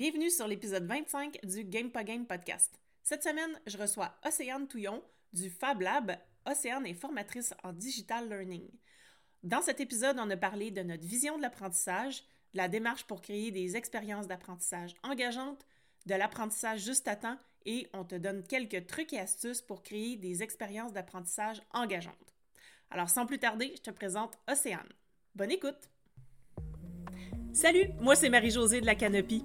Bienvenue sur l'épisode 25 du Game podcast. Cette semaine, je reçois Océane Touillon du Fab Lab. Océane est formatrice en digital learning. Dans cet épisode, on a parlé de notre vision de l'apprentissage, de la démarche pour créer des expériences d'apprentissage engageantes, de l'apprentissage juste à temps et on te donne quelques trucs et astuces pour créer des expériences d'apprentissage engageantes. Alors sans plus tarder, je te présente Océane. Bonne écoute! Salut, moi c'est Marie-Josée de la Canopie.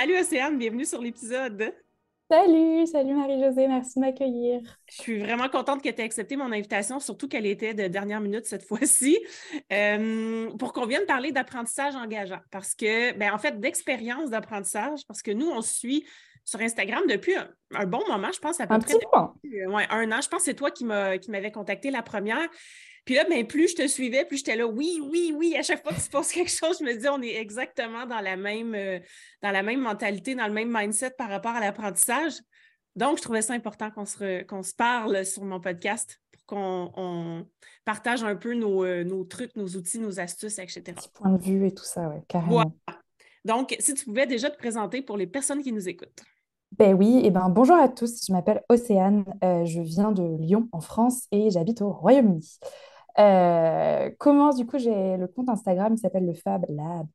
Salut Océane, bienvenue sur l'épisode. Salut, salut Marie-Josée, merci de m'accueillir. Je suis vraiment contente que tu aies accepté mon invitation, surtout qu'elle était de dernière minute cette fois-ci, euh, pour qu'on vienne parler d'apprentissage engageant. Parce que, ben, en fait, d'expérience d'apprentissage, parce que nous, on suit sur Instagram depuis un, bon moment, je pense, à peu un près. Petit euh, ouais, un an. Je pense que c'est toi qui m'avais contacté la première. Puis là, ben, plus je te suivais, plus j'étais là, oui, oui, oui. À chaque fois qu'il se passe quelque chose, je me dis, on est exactement dans la même, euh, dans la même mentalité, dans le même mindset par rapport à l'apprentissage. Donc, je trouvais ça important qu'on se, se parle sur mon podcast pour qu'on partage un peu euh, nos, trucs, nos outils, nos astuces, etc. Point de vue et tout ça, oui, carrément. Donc, si tu pouvais déjà te présenter pour les personnes qui nous écoutent. Ben oui, et eh ben bonjour à tous, je m'appelle Océane, euh, je viens de Lyon en France et j'habite au Royaume-Uni. Euh, comment, du coup, j'ai le compte Instagram qui s'appelle le Fab Lab.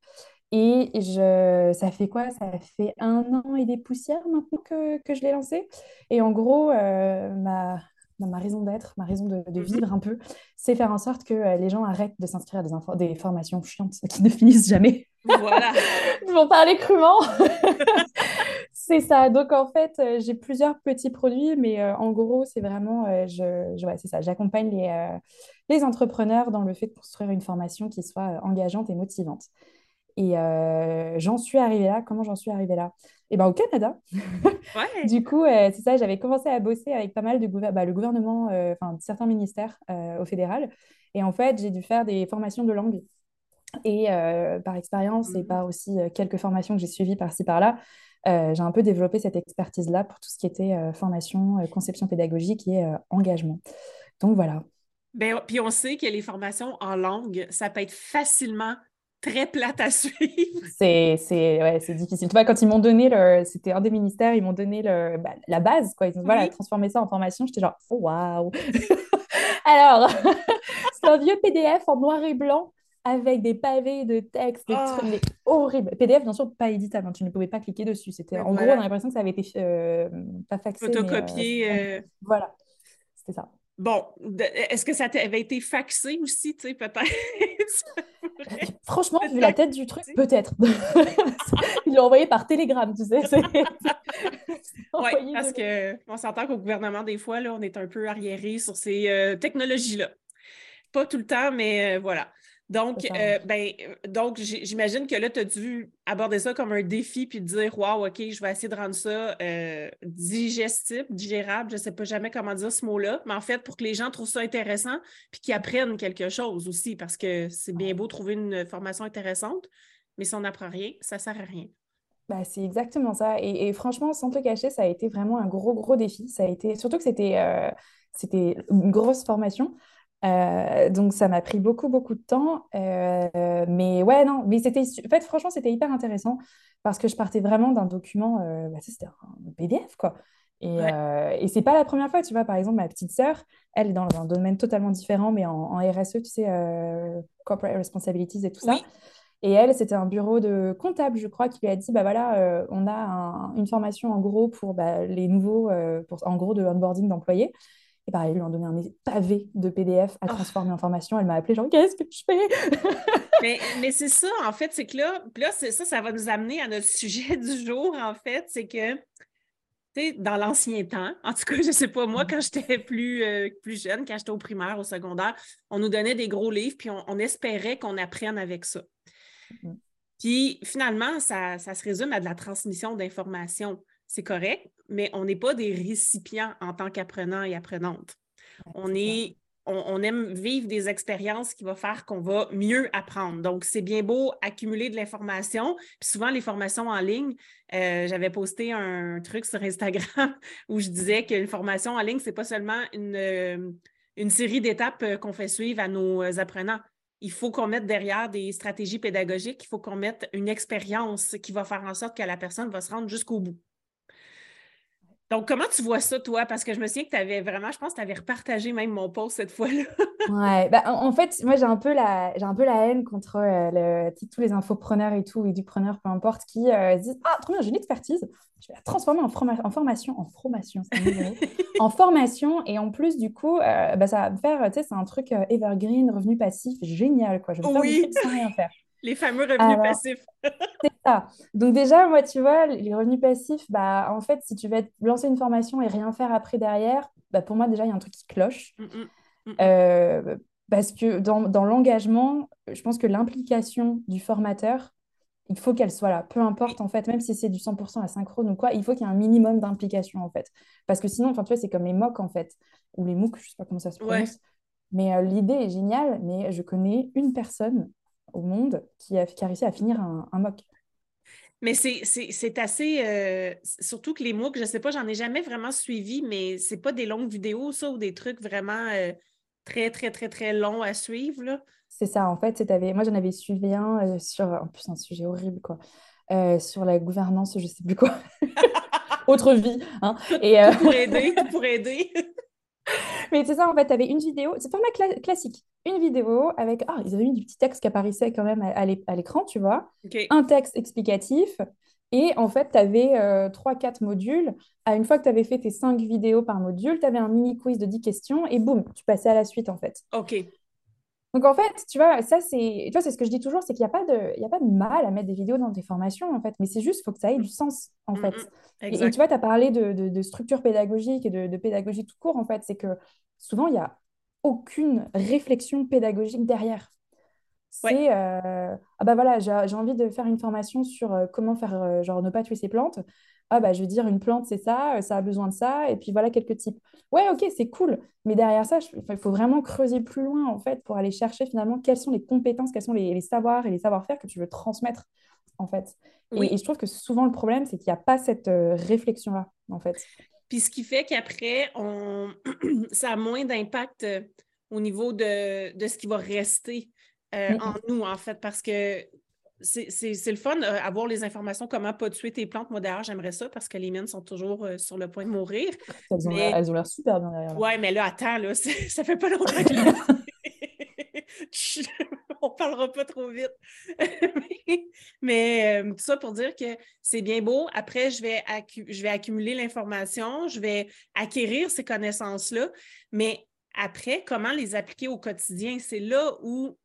Et je, ça fait quoi? Ça fait un an et des poussières maintenant que, que je l'ai lancé. Et en gros, euh, ma, ma raison d'être, ma raison de, de, vivre un peu, c'est faire en sorte que euh, les gens arrêtent de s'inscrire à des, des formations chiantes qui ne finissent jamais. Voilà. Ils vont parler crûment. C'est ça. Donc, en fait, euh, j'ai plusieurs petits produits, mais euh, en gros, c'est vraiment, euh, je, c'est ça. J'accompagne les, les entrepreneurs dans le fait de construire une formation qui soit engageante et motivante. Et j'en suis arrivée là. Comment j'en suis arrivée là? Eh bien, au Canada. Ouais. du coup, c'est ça, j'avais commencé à bosser avec pas mal de bah, le gouvernement, enfin, certains ministères au fédéral. Et en fait, j'ai dû faire des formations de langue. Et par expérience et mmh. par aussi quelques formations que j'ai suivies par-ci par-là, j'ai un peu développé cette expertise-là pour tout ce qui était euh, formation, euh, conception pédagogique et engagement. Donc voilà. Ben, puis on sait que les formations en langue, ça peut être facilement très plate à suivre. C'est ouais, difficile. Tu vois, quand ils m'ont donné, le, c'était un des ministères, ils m'ont donné le, bah, la base, quoi. Ils ont voilà, transformé ça en formation. J'étais genre, oh, waouh! Alors, c'est un vieux PDF en noir et blanc avec des pavés de texte, des trucs oh. horribles. PDF, bien sûr, pas éditable, hein, tu ne pouvais pas cliquer dessus. C'était En gros, on a l'impression que ça avait été euh, pas faxé. Photocopié. Euh, voilà, c'était ça. Bon, est-ce que ça avait été faxé aussi, tu sais, peut-être? Franchement, vu la tête du truc, peut-être. Il l'a envoyé par télégramme, tu sais. oui, parce qu'on s'entend qu'au gouvernement, des fois, là, on est un peu arriéré sur ces euh, technologies-là. Pas tout le temps, mais voilà. Donc, euh, ben, euh, donc j'imagine que là, tu as dû aborder ça comme un défi puis dire Waouh, OK, je vais essayer de rendre ça euh, digestible, digérable, je ne sais pas jamais comment dire ce mot-là, mais en fait, pour que les gens trouvent ça intéressant puis qu'ils apprennent quelque chose aussi, parce que c'est bien beau trouver une formation intéressante, mais si on n'apprend rien, ça ne sert à rien. Bah, c'est exactement ça. Et, franchement, sans te cacher, ça a été vraiment un gros, gros défi. Ça a été, surtout que c'était c'était une grosse formation. Euh, donc ça m'a pris beaucoup beaucoup de temps, euh, mais ouais non, mais c'était en fait franchement c'était hyper intéressant parce que je partais vraiment d'un document, euh, bah, c'était un PDF quoi. Et, et c'est pas la première fois, tu vois, par exemple, ma petite sœur, elle est dans un domaine totalement différent, mais en, RSE, tu sais, Corporate Responsibilities et tout ça. Et elle, c'était un bureau de comptable, je crois, qui lui a dit, bah voilà, on a une formation en gros pour bah, les nouveaux, pour, en gros, de onboarding d'employés. Et pareil, ils lui ont donné un pavé de PDF à ah. transformer en formation. Elle m'a appelé genre, qu'est-ce que je fais? mais, c'est ça, en fait, c'est que là, là ça, ça va nous amener à notre sujet du jour, en fait, c'est que dans l'ancien temps, en tout cas, je ne sais pas, moi, mm. quand j'étais plus, euh, plus jeune, quand j'étais au primaire, au secondaire, on nous donnait des gros livres, puis on, espérait qu'on apprenne avec ça. Mm. Puis finalement, ça, ça, se résume à de la transmission d'informations. C'est correct, mais on n'est pas des récipients en tant qu'apprenants et apprenantes. on est on, aime vivre des expériences qui vont faire qu'on va mieux apprendre. Donc, c'est bien beau accumuler de l'information. Puis souvent, les formations en ligne, euh, j'avais posté un truc sur Instagram où je disais que une formation en ligne, ce n'est pas seulement une, euh, une série d'étapes euh, qu'on fait suivre à nos apprenants. Il faut qu'on mette derrière des stratégies pédagogiques, il faut qu'on mette une expérience qui va faire en sorte que la personne va se rendre jusqu'au bout. Donc, comment tu vois ça, toi? Parce que je me souviens que tu avais vraiment, je pense que tu avais repartagé même mon post cette fois-là. ouais, bah, en, fait, moi, j'ai un, peu la, j'ai un peu la haine contre euh, tous les infopreneurs et tout, et du preneur, peu importe, qui euh, disent Ah, trop bien, j'ai une expertise, je vais la transformer en, en formation, en formation, en formation, et en plus, du coup, euh, bah, ça va me faire, tu sais, c'est un truc evergreen, revenu passif, génial, quoi. Je vais me faire oui. sans rien faire. Les fameux revenus passifs. c'est ça. Donc déjà, moi, tu vois, les revenus passifs, bah, en fait, si tu veux lancer une formation et rien faire après derrière, bah, pour moi, déjà, il y a un truc qui cloche. Mm, mm, mm, euh, parce que dans, dans l'engagement, je pense que l'implication du formateur, il faut qu'elle soit là. Peu importe, en fait, même si c'est du 100% asynchrone ou quoi, il faut qu'il y ait un minimum d'implication, en fait. Parce que sinon, tu vois, c'est comme les MOOC, en fait, ou les MOOC, je sais pas comment ça se prononce. Mais euh, l'idée est géniale, mais je connais une personne au monde qui a, réussi à finir un, un MOOC. Mais c'est assez. Euh, surtout que les MOOC, je ne sais pas, j'en ai jamais vraiment suivi, mais c'est pas des longues vidéos, ça, ou des trucs vraiment euh, très, très, très, très longs à suivre. C'est ça, en fait. Moi, j'en avais suivi un euh, sur. En plus, un sujet horrible, quoi. sur la gouvernance, je ne sais plus quoi. Autre vie. Hein. Et, pour aider, pour aider. Mais c'est ça, en fait, tu avais une vidéo, c'est format classique, une vidéo avec, ah, ils avaient mis du petit texte qui apparaissait quand même à, l'écran, tu vois, un texte explicatif, et en fait, tu avais 3-4 modules. À une fois que tu avais fait tes 5 vidéos par module, tu avais un mini quiz de 10 questions, et boum, tu passais à la suite, en fait. OK. Donc en fait, tu vois, ça c'est, tu vois, c'est ce que je dis toujours, c'est qu'il n'y a pas de, il y a pas de mal à mettre des vidéos dans tes formations en fait, mais c'est juste, faut que ça ait du sens en mm, fait. Mm, et, tu vois, tu as parlé de, de, structure pédagogique et de, pédagogie tout court en fait, c'est que souvent il n'y a aucune réflexion pédagogique derrière. C'est euh, ah bah voilà, j'ai envie de faire une formation sur euh, comment faire euh, genre ne pas tuer ses plantes ah bah je veux dire une plante c'est ça, euh, ça a besoin de ça, et puis voilà quelques types. Ouais ok c'est cool, mais derrière ça il faut vraiment creuser plus loin en fait pour aller chercher finalement quelles sont les compétences, quels sont les, savoirs et les savoir-faire que tu veux transmettre en fait. Et, je trouve que souvent le problème c'est qu'il n'y a pas cette euh, réflexion là en fait. Puis ce qui fait qu'après on... ça a moins d'impact euh, au niveau de, ce qui va rester en nous en fait parce que c'est le fun, euh, avoir les informations comment pas tuer tes plantes. Moi, d'ailleurs, j'aimerais ça parce que les miennes sont toujours euh, sur le point de mourir. Elles ont l'air super bien derrière. Oui, mais là, attends, là, ça fait pas longtemps que. On parlera pas trop vite. mais euh, tout ça pour dire que c'est bien beau. Après, je vais, je vais accumuler l'information, je vais acquérir ces connaissances-là. Mais après, comment les appliquer au quotidien? C'est là où,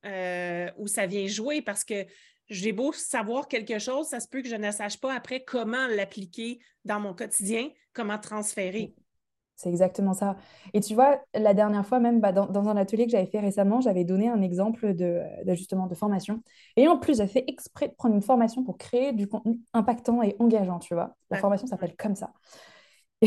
où ça vient jouer parce que j'ai beau savoir quelque chose, ça se peut que je ne sache pas après comment l'appliquer dans mon quotidien, comment transférer. C'est exactement ça. Et tu vois, la dernière fois, même bah, dans, un atelier que j'avais fait récemment, j'avais donné un exemple de, justement de formation. Et en plus, j'ai fait exprès de prendre une formation pour créer du contenu impactant et engageant, tu vois. La formation s'appelle comme ça.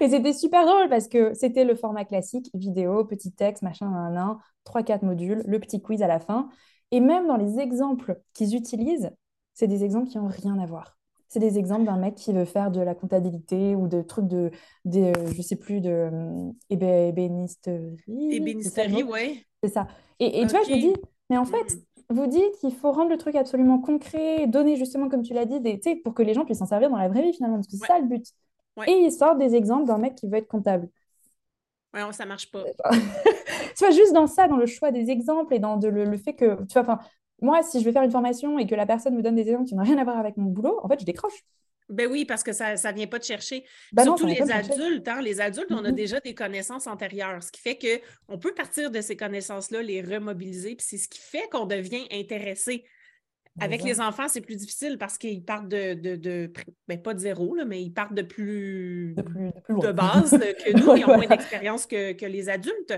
Et, c'était super drôle parce que c'était le format classique, vidéo, petit texte, machin, un, un, 3-4 modules, le petit quiz à la fin. Et même dans les exemples qu'ils utilisent, c'est des exemples qui n'ont rien à voir. C'est des exemples d'un mec qui veut faire de la comptabilité ou de trucs de, de je sais plus, de euh, ébénisterie. Ébénisterie, oui. C'est ça. Et, et tu vois, je me dis, mais en fait, mm. vous dites qu'il faut rendre le truc absolument concret, donner justement, comme tu l'as dit, des, pour que les gens puissent s'en servir dans la vraie vie finalement, parce que c'est ça le but. Et ils sortent des exemples d'un mec qui veut être comptable. Ouais, ça marche pas. tu vois, juste dans ça, dans le choix des exemples et dans le, fait que, tu vois, enfin, moi, si je vais faire une formation et que la personne me donne des exemples qui n'ont rien à voir avec mon boulot, en fait, je décroche. Ben oui, parce que ça ne vient pas de chercher. Ben Surtout les adultes. Hein, les adultes, on a mm-hmm. déjà des connaissances antérieures, ce qui fait qu'on peut partir de ces connaissances-là, les remobiliser, puis c'est ce qui fait qu'on devient intéressé avec les enfants, c'est plus difficile parce qu'ils partent de, de, ben, pas de zéro, là, mais ils partent de plus de, base que nous, ils ont moins d'expérience que, les adultes.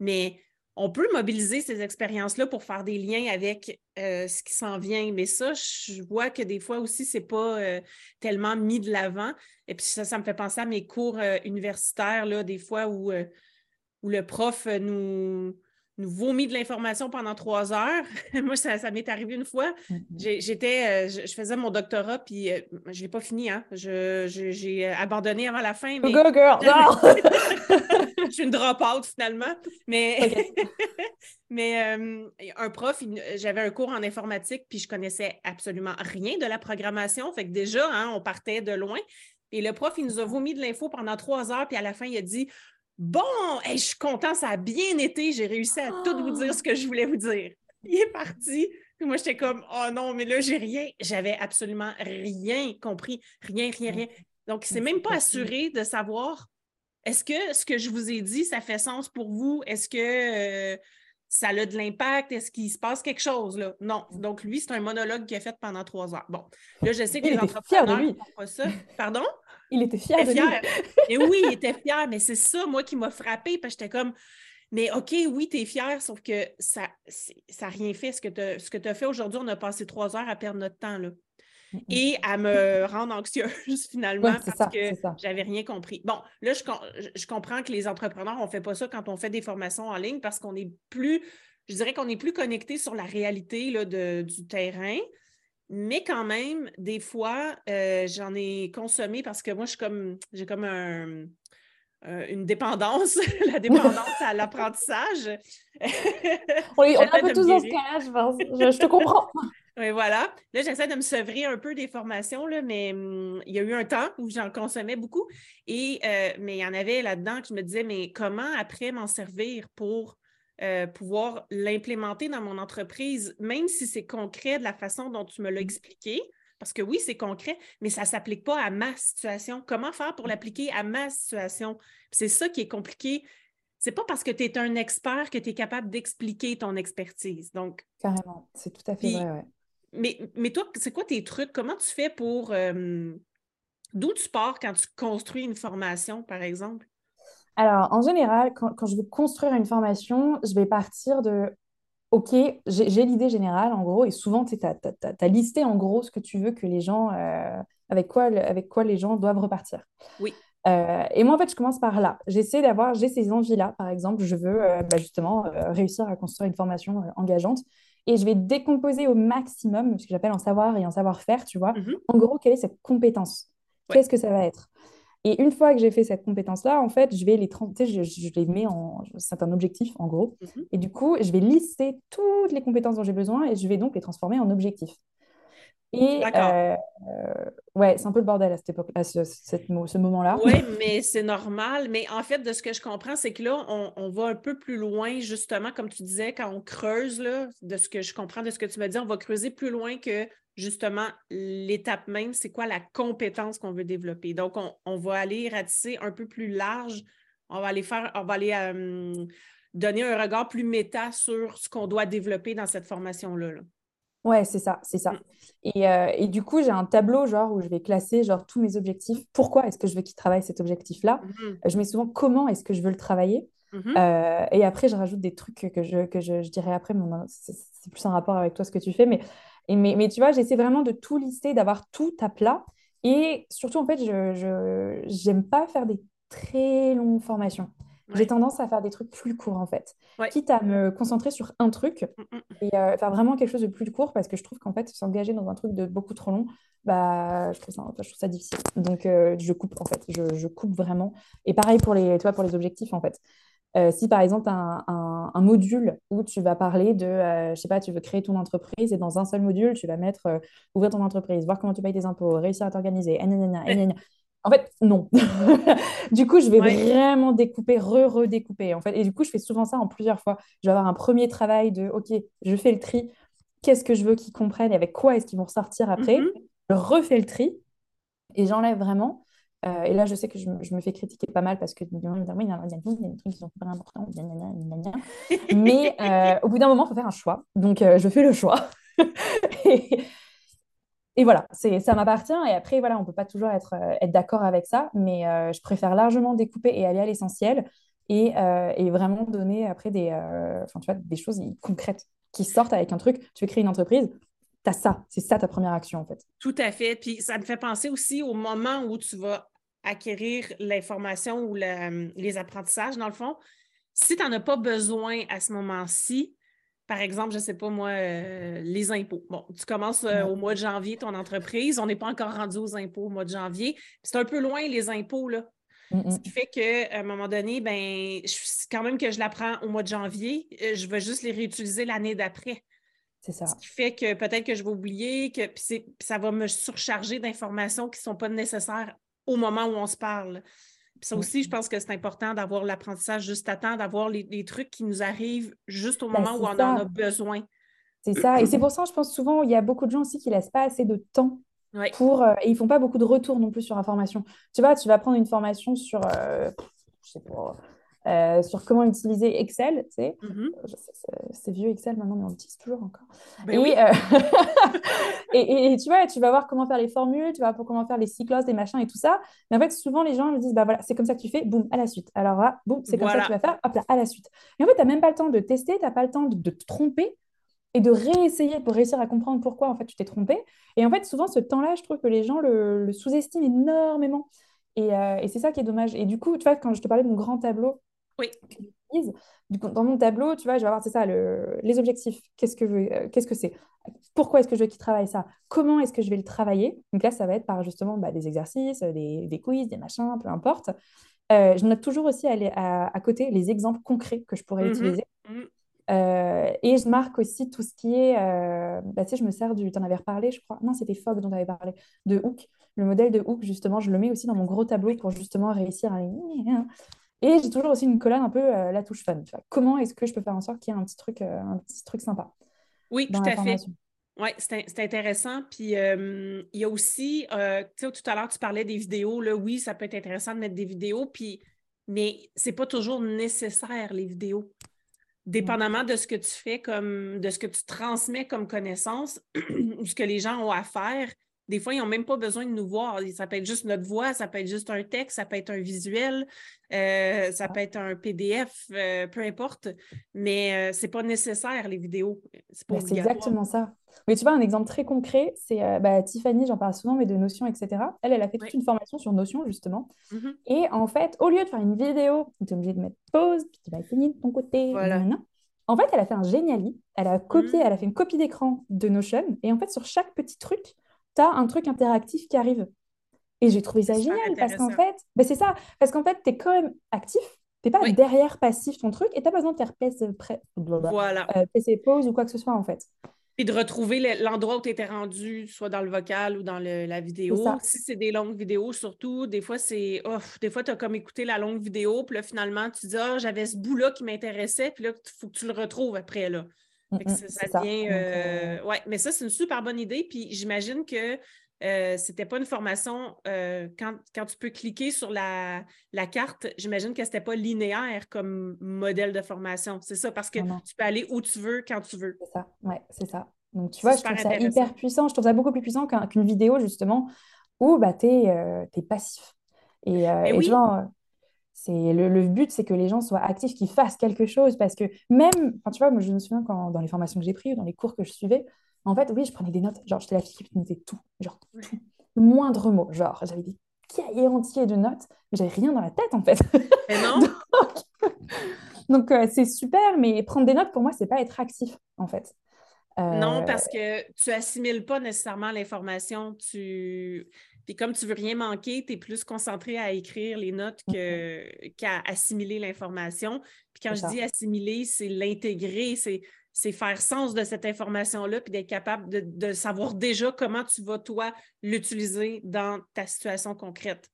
Mais on peut mobiliser ces expériences-là pour faire des liens avec euh, ce qui s'en vient. Mais ça, je vois que des fois aussi, c'est pas euh, tellement mis de l'avant. Et puis ça, ça me fait penser à mes cours universitaires, là, des fois où, où le prof nous nous vomit de l'information pendant trois heures. Moi, ça, ça m'est arrivé une fois. Mm-hmm. J'étais, euh, je, faisais mon doctorat, puis euh, je ne l'ai pas fini. Hein. j'ai abandonné avant la fin. Mais... Go, girl! je suis une drop-out finalement. Mais, mais euh, un prof, j'avais un cours en informatique, puis je connaissais absolument rien de la programmation. Fait que déjà, hein, on partait de loin. Et le prof, il nous a vomi de l'info pendant trois heures, puis à la fin, il a dit Bon, je suis content, ça a bien été. J'ai réussi à tout vous dire ce que je voulais vous dire. Il est parti. Puis moi, j'étais comme, oh non, mais là, j'ai rien. J'avais absolument rien compris. Rien, rien, rien. Donc, il ne s'est même pas assuré de savoir est-ce que ce que je vous ai dit, ça fait sens pour vous? Est-ce que euh, ça a de l'impact? Est-ce qu'il se passe quelque chose? Là? Non. Donc, lui, c'est un monologue qu'il a fait pendant trois heures. Bon, là, je sais que les entrepreneurs ne font pas ça. Pardon? Il était fier de fier. Et oui, il était fier, mais c'est ça, moi, qui m'a frappé, parce que j'étais comme, mais OK, oui, tu es fier, sauf que ça n'a rien fait. Ce que tu as fait aujourd'hui, on a passé trois heures à perdre notre temps, là. Et à me rendre anxieuse finalement parce que j'avais rien compris. Bon, là, je, je, comprends que les entrepreneurs, on ne fait pas ça quand on fait des formations en ligne parce qu'on est plus, je dirais qu'on est plus connecté sur la réalité là, de, du terrain. Mais quand même, des fois, euh, j'en ai consommé parce que moi, je suis comme, j'ai comme un, euh, une dépendance, la dépendance à l'apprentissage. on est, un peu tous dans ce cas-là, je pense. Je, te comprends. oui, voilà. Là, j'essaie de me sevrer un peu des formations, là, mais hum, il y a eu un temps où j'en consommais beaucoup. Et, euh, mais il y en avait là-dedans que je me disais, mais comment après m'en servir pour euh, pouvoir l'implémenter dans mon entreprise, même si c'est concret de la façon dont tu me l'as mmh. expliqué. Parce que oui, c'est concret, mais ça ne s'applique pas à ma situation. Comment faire pour mmh. l'appliquer à ma situation? C'est ça qui est compliqué. C'est pas parce que tu es un expert que tu es capable d'expliquer ton expertise. Donc, Carrément, c'est tout à fait vrai. Mais, mais toi, c'est quoi tes trucs? Comment tu fais pour. Euh, d'où tu pars quand tu construis une formation, par exemple? Alors, en général, quand, je veux construire une formation, je vais partir de OK, j'ai l'idée générale en gros, et souvent tu as, listé en gros ce que tu veux que les gens, euh, avec, quoi, avec quoi les gens doivent repartir. Oui. Euh, et moi, en fait, je commence par là. J'essaie d'avoir, j'ai ces envies-là, par exemple, je veux euh, bah, justement réussir à construire une formation engageante et je vais décomposer au maximum ce que j'appelle en savoir et en savoir-faire, tu vois. Mm-hmm. En gros, quelle est cette compétence? Qu'est-ce que ça va être? Et une fois que j'ai fait cette compétence-là, en fait, je vais les, je, je, les mets en. C'est un objectif, en gros. Mhm. Et du coup, je vais lister toutes les compétences dont j'ai besoin et je vais donc les transformer en objectifs. Et euh, ouais, c'est un peu le bordel à cette époque, à ce, ce moment-là. Oui, mais c'est normal. Mais en fait, de ce que je comprends, c'est que là, on, on, va un peu plus loin, justement, comme tu disais, quand on creuse, là, de ce que je comprends de ce que tu me dis, on va creuser plus loin que justement l'étape même, c'est quoi la compétence qu'on veut développer. Donc, on, va aller ratisser un peu plus large. On va aller faire, on va aller euh, donner un regard plus méta sur ce qu'on doit développer dans cette formation-là. Là. Ouais, c'est ça, c'est ça. Mm. Euh, et, du coup, j'ai un tableau genre où je vais classer genre tous mes objectifs. Pourquoi est-ce que je veux qu'il travaille cet objectif-là? Mm-hmm. Je mets souvent comment est-ce que je veux le travailler. Mm-hmm. Euh, et après, je rajoute des trucs que je, que je, dirais après, mais c'est plus en rapport avec toi ce que tu fais. Mais mais, tu vois, j'essaie vraiment de tout lister, d'avoir tout à plat. Et surtout, en fait, je n'aime pas faire des très longues formations. J'ai tendance à faire des trucs plus courts, en fait. Quitte à me concentrer sur un truc mm, mm, mm. et euh, faire vraiment quelque chose de plus court, parce que je trouve qu'en fait, s'engager dans un truc de beaucoup trop long, bah, je, trouve ça, je trouve ça difficile. Donc, euh, je coupe, en fait. Je, je, coupe vraiment. Et pareil pour les, tu pour les objectifs, en fait. Euh, si par exemple, un, un, module où tu vas parler de, euh, je sais pas, tu veux créer ton entreprise et dans un seul module, tu vas mettre euh, ouvrir ton entreprise, voir comment tu payes tes impôts, réussir à t'organiser, en fait, non. du coup, je vais vraiment découper, re-redécouper. En fait. Et du coup, je fais souvent ça en plusieurs fois. Je vais avoir un premier travail de, OK, je fais le tri. Qu'est-ce que je veux qu'ils comprennent et avec quoi est-ce qu'ils vont ressortir après? Mm-hmm. Je refais le tri et j'enlève vraiment. Euh, et là, je sais que je, me fais critiquer pas mal parce que il y a des trucs qui sont super importants. Mais euh, au bout d'un moment, il faut faire un choix. Donc, euh, je fais le choix. et, et, voilà, ça m'appartient. Et après, voilà, on ne peut pas toujours être, être d'accord avec ça. Mais je préfère largement découper et aller à l'essentiel. et, et vraiment donner après des, tu vois, des choses concrètes qui sortent avec un truc. Tu veux créer une entreprise, tu as ça. C'est ça ta première action, en fait. Tout à fait. Puis ça me fait penser aussi au moment où tu vas acquérir l'information ou les apprentissages, dans le fond. Si tu n'en as pas besoin à ce moment-ci, par exemple, je ne sais pas moi, euh, les impôts. Bon, tu commences euh, au mois de janvier ton entreprise, on n'est pas encore rendu aux impôts au mois de janvier. C'est un peu loin les impôts, là. Ce qui fait qu'à un moment donné, ben, quand même que je l'apprends au mois de janvier, euh, je vais juste les réutiliser l'année d'après. C'est ça. Ce qui fait que peut-être que je vais oublier, que puis ça va me surcharger d'informations qui ne sont pas nécessaires au moment où on se parle. Ça aussi, je pense que c'est important d'avoir l'apprentissage juste à temps, d'avoir les, trucs qui nous arrivent juste au ben, moment où on en a besoin. C'est ça. Et c'est pour ça, je pense souvent, il y a beaucoup de gens aussi qui ne laissent pas assez de temps pour. Euh, et ils ne font pas beaucoup de retours non plus sur information. Tu vois, tu vas prendre une formation sur. Euh, je sais pas euh, sur comment utiliser Excel, tu sais. Mm-hmm. C'est vieux Excel maintenant, mais on l'utilise toujours encore. Ben euh, et, et, tu vois, tu vas voir comment faire les formules, tu vas voir comment faire les cyclos, des machins et tout ça. Mais en fait, souvent, les gens me disent, bah voilà, c'est comme ça que tu fais, boum, à la suite. Alors là, boum, c'est comme ça que tu vas faire, hop là, à la suite. Et en fait, tu n'as même pas le temps de tester, tu n'as pas le temps de, te tromper et de réessayer pour réussir à comprendre pourquoi en fait tu t'es trompé. Et en fait, souvent, ce temps-là, je trouve que les gens le, sous-estiment énormément. Et, euh, et c'est ça qui est dommage. Et du coup, tu vois, quand je te parlais de mon grand tableau, oui. Dans mon tableau, tu vois, je vais avoir, c'est ça, le, les objectifs. Qu'est-ce que, euh, qu'est-ce que c'est? Pourquoi est-ce que je veux qu'il travaille ça? Comment est-ce que je vais le travailler? Donc là, ça va être par justement bah, des exercices, des, des, quiz, des machins, peu importe. Euh, je note toujours aussi à, à, côté les exemples concrets que je pourrais mm-hmm. utiliser. Euh, et je marque aussi tout ce qui est, bah, tu sais, je me sers du, tu en avais reparlé, je crois, non, c'était Fogg dont tu avais parlé, de Hook. Le modèle de Hook, justement, je le mets aussi dans mon gros tableau pour justement réussir à et j'ai toujours aussi une colonne un peu euh, la touche fun. Tu vois. Comment est-ce que je peux faire en sorte qu'il y ait un petit truc, euh, un petit truc sympa Oui, tout à fait. Oui, c'est intéressant. Puis euh, il y a aussi, tu sais, tout à l'heure, tu parlais des vidéos. Là, oui, ça peut être intéressant de mettre des vidéos, puis, mais c'est pas toujours nécessaire, les vidéos. Dépendamment de ce que tu fais, comme de ce que tu transmets comme connaissance, ou ce que les gens ont à faire, des fois, ils n'ont même pas besoin de nous voir. Ça peut être juste notre voix, ça peut être juste un texte, ça peut être un visuel, euh, ça peut être un PDF, euh, peu importe. Mais euh, ce n'est pas nécessaire, les vidéos. C'est exactement ça. Mais tu vois, un exemple très concret, c'est bah, Tiffany, j'en parle souvent, mais de Notion, etc. Elle, elle a fait toute une formation sur Notion, justement. Mm-hmm. Et en fait, au lieu de faire une vidéo, tu es obligé de mettre pause, puis tu vas finir de ton côté. Voilà. En fait, elle a fait un géniali. Elle a copié, mm. elle a fait une copie d'écran de Notion. Et en fait, sur chaque petit truc, un truc interactif qui arrive. Et j'ai trouvé ça génial parce qu'en fait, ben c'est ça, parce qu'en fait, tu es quand même actif, tu pas derrière passif ton truc et tu pas besoin de faire PC, voilà. Euh, pause ou quoi que ce soit en fait. Et de retrouver l'endroit où tu étais rendu, soit dans le vocal ou dans la vidéo. Si c'est des longues vidéos, surtout, des fois, c'est. des fois, tu as comme écouté la longue vidéo, puis là, finalement, tu dis Ah, j'avais ce bout-là qui m'intéressait, puis là, il faut que tu le retrouves après. là. Mm, ça, devient. Euh, ouais, mais ça, c'est une super bonne idée. Puis j'imagine que euh, c'était pas une formation euh, quand, tu peux cliquer sur la, carte, j'imagine que c'était pas linéaire comme modèle de formation. C'est ça, parce que tu peux aller où tu veux, quand tu veux. C'est ça, ouais, c'est ça. Donc tu vois, je trouve ça hyper puissant. Je trouve ça beaucoup plus puissant qu'une vidéo, justement, où bah, tu es, passif. Et, et, oui c'est le, but, c'est que les gens soient actifs, qu'ils fassent quelque chose. Parce que même, enfin, tu vois, moi, je me souviens quand, dans les formations que j'ai prises, dans les cours que je suivais, en fait, oui, je prenais des notes. Genre, j'étais la fille qui notait tout. Genre, tout. Le moindre mot. Genre, j'avais des cahiers entiers de notes, mais j'avais rien dans la tête, en fait. Et non Donc, euh, c'est super, mais prendre des notes, pour moi, c'est pas être actif, en fait. Non, euh, parce que tu assimiles pas nécessairement l'information. Tu puis comme tu veux rien manquer, tu es plus concentré à écrire les notes qu'à assimiler l'information. Puis quand je dis assimiler, c'est l'intégrer, c'est faire sens de cette information-là, puis d'être capable de, savoir déjà comment tu vas, toi, l'utiliser dans ta situation concrète.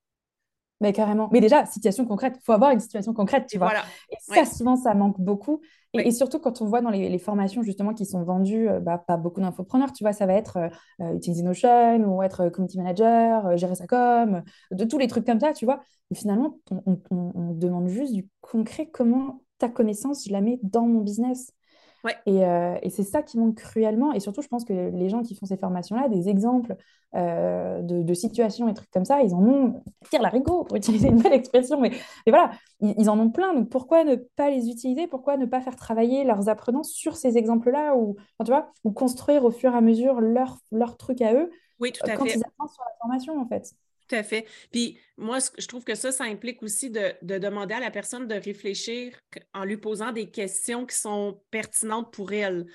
Mais carrément. Mais déjà, situation concrète, il faut avoir une situation concrète, tu vois. Et ça, souvent, ça manque beaucoup. Et, surtout quand on voit dans les, formations justement qui sont vendues euh, bah, pas beaucoup d'infopreneurs, tu vois, ça va être euh, euh, utiliser Notion ou être community manager, gérer sa com, de tous les trucs comme ça, tu vois. Finalement, on, demande juste du concret, comment ta connaissance, je la mets dans mon business? Euh, et, c'est ça qui manque cruellement. Et surtout, je pense que les gens qui font ces formations-là, des exemples euh, de, situations et trucs comme ça, ils en ont, tire la rigo, pour utiliser une belle expression, mais, voilà, ils, en ont plein. Donc pourquoi ne pas les utiliser? Pourquoi ne pas faire travailler leurs apprenants sur ces exemples-là ou, tu vois, ou construire au fur et à mesure leur, leur truc à eux oui, tout à quand fait. ils apprennent sur la formation, en fait? Tout à fait. Puis moi, je trouve que ça, ça implique aussi de, demander à la personne de réfléchir en lui posant des questions qui sont pertinentes pour elle.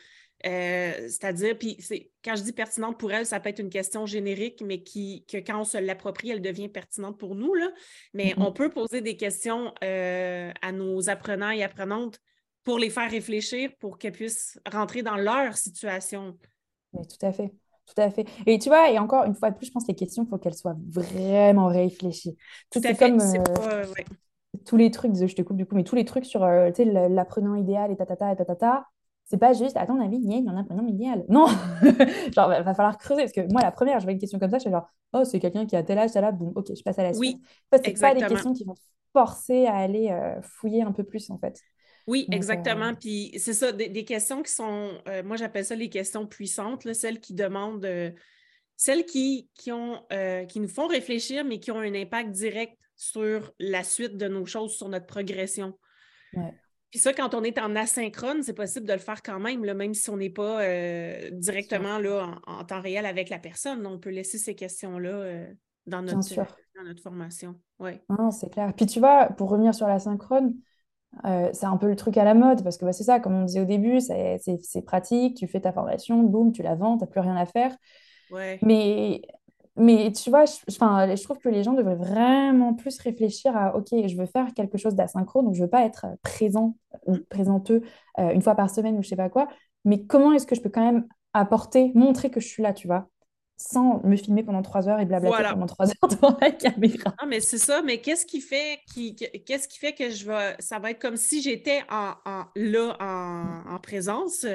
Euh, c'est-à-dire, puis quand je dis pertinente pour elle, ça peut être une question générique, mais qui, que quand on se l'approprie, elle devient pertinente pour nous. Là. Mais mm-hmm. on peut poser des questions euh, à nos apprenants et apprenantes pour les faire réfléchir, pour qu'elles puissent rentrer dans leur situation. Oui, tout à fait. Tout à fait. Et tu vois, et encore une fois de plus, je pense que les questions, il faut qu'elles soient vraiment réfléchies. Tout à fait. Comme, euh, tous les trucs, je te coupe du coup, mais tous les trucs sur euh, l'apprenant idéal et tatata et tatata, c'est pas juste, à ton avis, il y a un apprenant idéal. Non Genre, il va falloir creuser. Parce que moi, la première, je vois une question comme ça, je suis genre, oh, c'est quelqu'un qui a tel âge, tel âge, boum, ok, je passe à la suite. Oui, c'est pas des questions qui vont forcer à aller euh, fouiller un peu plus, en fait. Oui, exactement. Puis c'est ça, des, questions qui sont, euh, moi j'appelle ça les questions puissantes, celles qui demandent, euh, celles qui, qui, ont, euh, qui nous font réfléchir, mais qui ont un impact direct sur la suite de nos choses, sur notre progression. Puis ça, quand on est en asynchrone, c'est possible de le faire quand même, même si on n'est pas directement là, en, temps réel avec la personne. On peut laisser ces questions-là dans, notre, dans notre formation. Ouais. c'est clair. Puis tu vois, pour revenir sur l'asynchrone, euh, c'est un peu le truc à la mode parce que bah, c'est ça, comme on disait au début, c'est pratique, tu fais ta formation, boum, tu la vends, tu n'as plus rien à faire. Mais, mais tu vois, je, je trouve que les gens devraient vraiment plus réfléchir à OK, je veux faire quelque chose d'asynchrone, donc je veux pas être présent ou présenteux euh, une fois par semaine ou je sais pas quoi, mais comment est-ce que je peux quand même apporter, montrer que je suis là, tu vois? Sans me filmer pendant trois heures et blablater pendant trois heures devant la caméra. Ah, mais c'est ça. Mais qu'est-ce qui fait qui, qu'est-ce qui fait que je vais. Ça va être comme si j'étais en, là en, présence.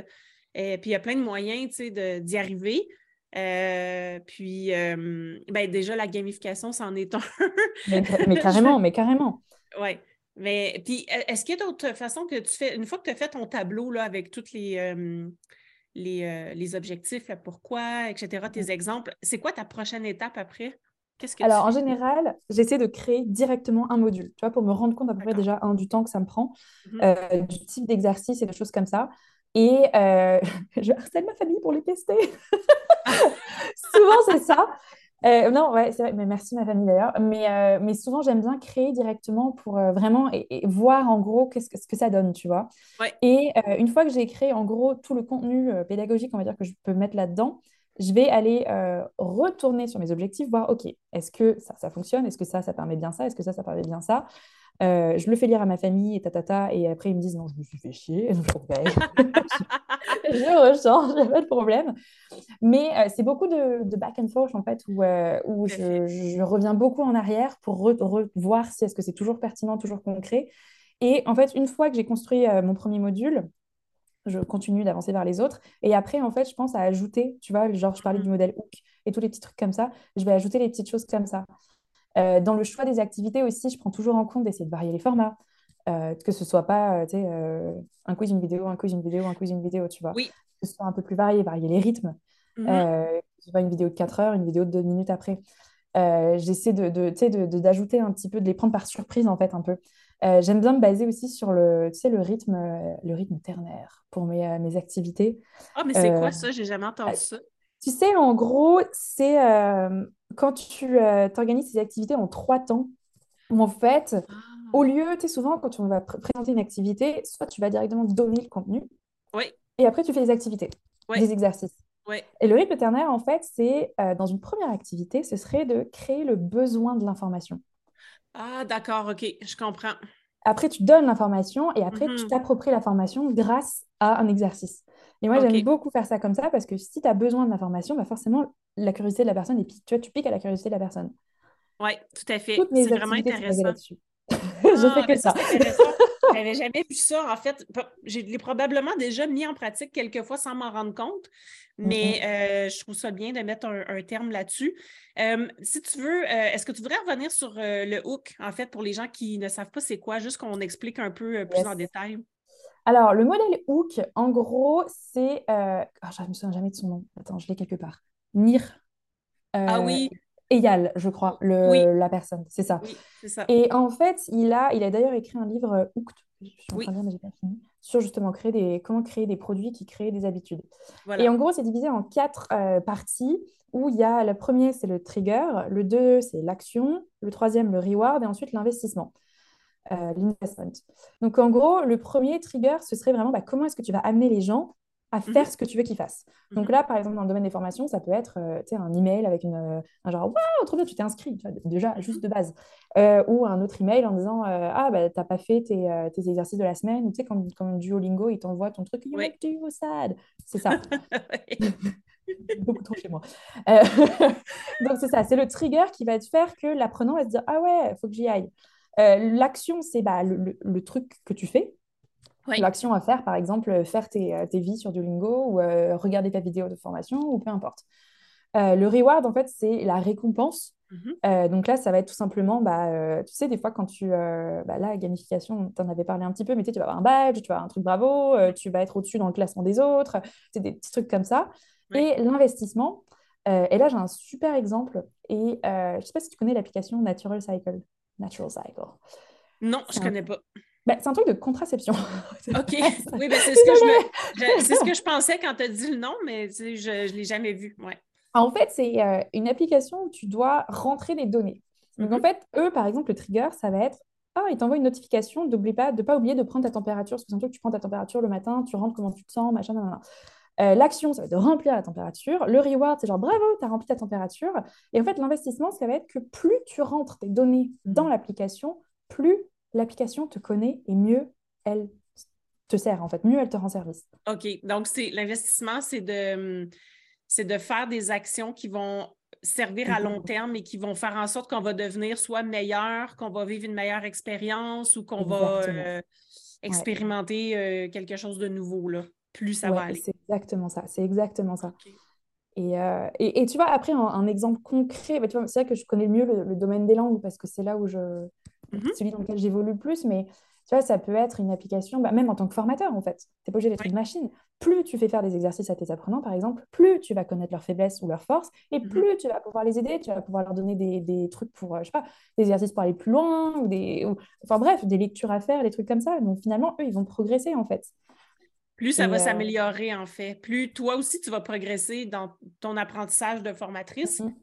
Et puis il y a plein de moyens d'y arriver. Euh, puis euh, ben, déjà, la gamification, c'en est un. mais, carrément, mais carrément. Oui. Mais puis, est-ce qu'il y a d'autres façons que tu fais, une fois que tu as fait ton tableau là, avec toutes les, euh, euh, les, objectifs, pourquoi, etc., tes exemples. C'est quoi ta prochaine étape après? Qu'est-ce que Alors, en général, j'essaie de créer directement un module, tu vois, pour me rendre compte à peu près déjà, un, du temps que ça me prend, mmh euh, du type d'exercice et des choses comme ça. Et euh, je harcèle ma famille pour les tester. Souvent, c'est ça. Euh, non, ouais, c'est vrai, mais merci ma famille d'ailleurs. Mais, euh, mais souvent, j'aime bien créer directement pour euh, vraiment et, voir en gros qu'est-ce que, ce que ça donne, tu vois. Et une fois que j'ai créé en gros tout le contenu pédagogique, on va dire que je peux mettre là-dedans, je vais aller retourner sur mes objectifs, voir, OK, est-ce que ça, ça fonctionne? Est-ce que ça, ça permet bien ça? Est-ce que ça, ça permet bien ça? Euh, je le fais lire à ma famille et tatata, et après ils me disent non, je me suis fait chier, je, je rechange, il n'y a pas de problème. Mais euh, c'est beaucoup de, back and forth en fait, où, euh, où je, je, reviens beaucoup en arrière pour revoir si est-ce que c'est toujours pertinent, toujours concret. Et en fait, une fois que j'ai construit mon premier module, je continue d'avancer vers les autres. Et après, en fait, je pense à ajouter, tu vois, genre, je parlais du mmh. modèle Hook et tous les petits trucs comme ça. Je vais ajouter les petites choses comme ça. Euh, dans le choix des activités aussi, je prends toujours en compte d'essayer de varier les formats. Euh, que ce soit pas euh, euh, un quiz, une vidéo, un quiz, une vidéo, un quiz, une vidéo, tu vois. Oui. Que ce soit un peu plus varié, varier les rythmes. Mm -hmm. soit une vidéo de 4 heures, une vidéo de 2 minutes après. J'essaie d'ajouter de, de, de, un petit peu, de les prendre par surprise en fait un peu. J'aime bien me baser aussi sur le, tu sais, le, rythme, le rythme ternaire pour mes, mes activités. Ah, mais c'est quoi ça? J'ai jamais entendu ça. Tu sais, en gros, c'est quand tu euh, organises ces activités en trois temps, en fait, ah. au lieu, tu sais, souvent, quand on va présenter une activité, soit tu vas directement donner le contenu, oui. et après, tu fais des activités, des exercices. Oui. Et le rythme ternaire, en fait, c'est, euh, dans une première activité, ce serait de créer le besoin de l'information. Ah, d'accord, OK, je comprends. Après, tu donnes l'information et après, tu mhm. t'appropries la formation grâce à un exercice. Et moi, j'aime beaucoup faire ça comme ça parce que si tu as besoin de l'information, bah forcément, la curiosité de la personne, et puis tu vois, tu piques à la curiosité de la personne. Oui, tout à fait. C'est vraiment intéressant. Je fais que ça. Je n'avais jamais vu ça. En fait, je l'ai probablement déjà mis en pratique quelques fois sans m'en rendre compte, mais euh, je trouve ça bien de mettre un, terme là-dessus. Euh, si tu veux, euh, est-ce que tu voudrais revenir sur le hook, en fait, pour les gens qui ne savent pas c'est quoi, juste qu'on explique un peu plus en détail? Alors, le modèle Hook, en gros, c'est. Ah, je ne me souviens jamais de son nom. Attends, je l'ai quelque part. Nir. Ah oui, Eyal, je crois, oui, la personne. C'est ça. oui, c'est ça. Et en fait, il a, il a d'ailleurs écrit un livre, euh, Hooked, je suis en train Oui, de lire, mais j'ai pas fini, sur justement créer des, comment créer des produits qui créent des habitudes. Et en gros, c'est divisé en quatre euh, parties où il y a le premier, c'est le trigger, le deux, c'est l'action, le troisième, le reward, et ensuite l'investissement euh, l'investment. Donc, en gros, le premier trigger, ce serait vraiment bah, comment est-ce que tu vas amener les gens à faire Mhm, ce que tu veux qu'ils fassent. Donc mhm. là, par exemple, dans le domaine des formations, ça peut être euh, un email avec une, euh, un genre Waouh, trop bien, tu t'es inscrit, tu vois, déjà, juste Mhm. de base. Euh, ou un autre email en disant euh, Ah, bah, t'as pas fait tes, tes exercices de la semaine. Ou tu sais, comme, comme Duolingo, il t'envoie ton truc You Oui. make sad. C'est ça. Beaucoup trop chez moi. Donc, c'est ça, c'est le trigger qui va te faire que l'apprenant va se dire Ah ouais, faut que j'y aille. L'action, c'est bah, le, le- le truc que tu fais. Oui. L'action à faire, par exemple, euh, faire tes, euh, tes vies sur Duolingo ou euh, regarder ta vidéo de formation ou peu importe. Euh, le reward, en fait, c'est la récompense. Mhm. Euh, donc là, ça va être tout simplement, bah, tu sais, des fois, quand tu... bah, là, gamification, tu en avais parlé un petit peu, mais tu sais, tu vas avoir un badge, tu vas avoir un truc bravo, tu vas être au-dessus dans le classement des autres, c'est des petits trucs comme ça. Oui. Et l'investissement, et là, j'ai un super exemple. Et je ne sais pas si tu connais l'application Natural Cycle. Natural Cycle. Non, je un, connais pas. Bah, c'est un truc de contraception. OK. C'est Oui, ben c'est ce ce que je pensais quand tu as dit le nom, mais tu sais, je ne l'ai jamais vu. Ouais. En fait, c'est euh, une application où tu dois rentrer des données. Donc, en Mhm. fait, eux, par exemple, le trigger, ça va être Ah, il t'envoie une notification, n'oublie pas de ne pas oublier de prendre ta température. Parce que c'est un truc, tu prends ta température le matin, tu rentres comment tu te sens, machin. Euh, l'action, ça va être de remplir la température. Le reward, c'est genre bravo, tu as rempli ta température. Et en fait, l'investissement, ça va être que plus tu rentres tes données dans Mhm. l'application, plus l'application te connaît et mieux elle te sert, en fait, mieux elle te rend service. OK. Donc, c'est l'investissement, c'est de, c'est de faire des actions qui vont servir à long Exactement. terme et qui vont faire en sorte qu'on va devenir soit meilleur, qu'on va vivre une meilleure expérience ou qu'on va euh, Ouais. expérimenter euh, quelque chose de nouveau, là. Plus ça va aller. c'est exactement ça. C'est exactement ça. Et, euh, et, et tu vois, après, un, un exemple concret, bah, c'est vrai que je connais le mieux le, le domaine des langues parce que c'est là où je, Mhm. celui dans lequel j'évolue le plus, mais tu vois, ça peut être une application, bah, même en tant que formateur, en fait. Tu n'es pas obligé d'être Oui. une machine. Plus tu fais faire des exercices à tes apprenants, par exemple, plus tu vas connaître leurs faiblesses ou leurs forces, et Mhm. plus tu vas pouvoir les aider, tu vas pouvoir leur donner des, des trucs pour, euh, je sais pas, des exercices pour aller plus loin, ou des, ou- enfin bref, des lectures à faire, des trucs comme ça. Donc finalement, eux, ils vont progresser, en fait. Plus ça Et, va euh, s'améliorer, en fait. Plus toi aussi, tu vas progresser dans ton apprentissage de formatrice mm,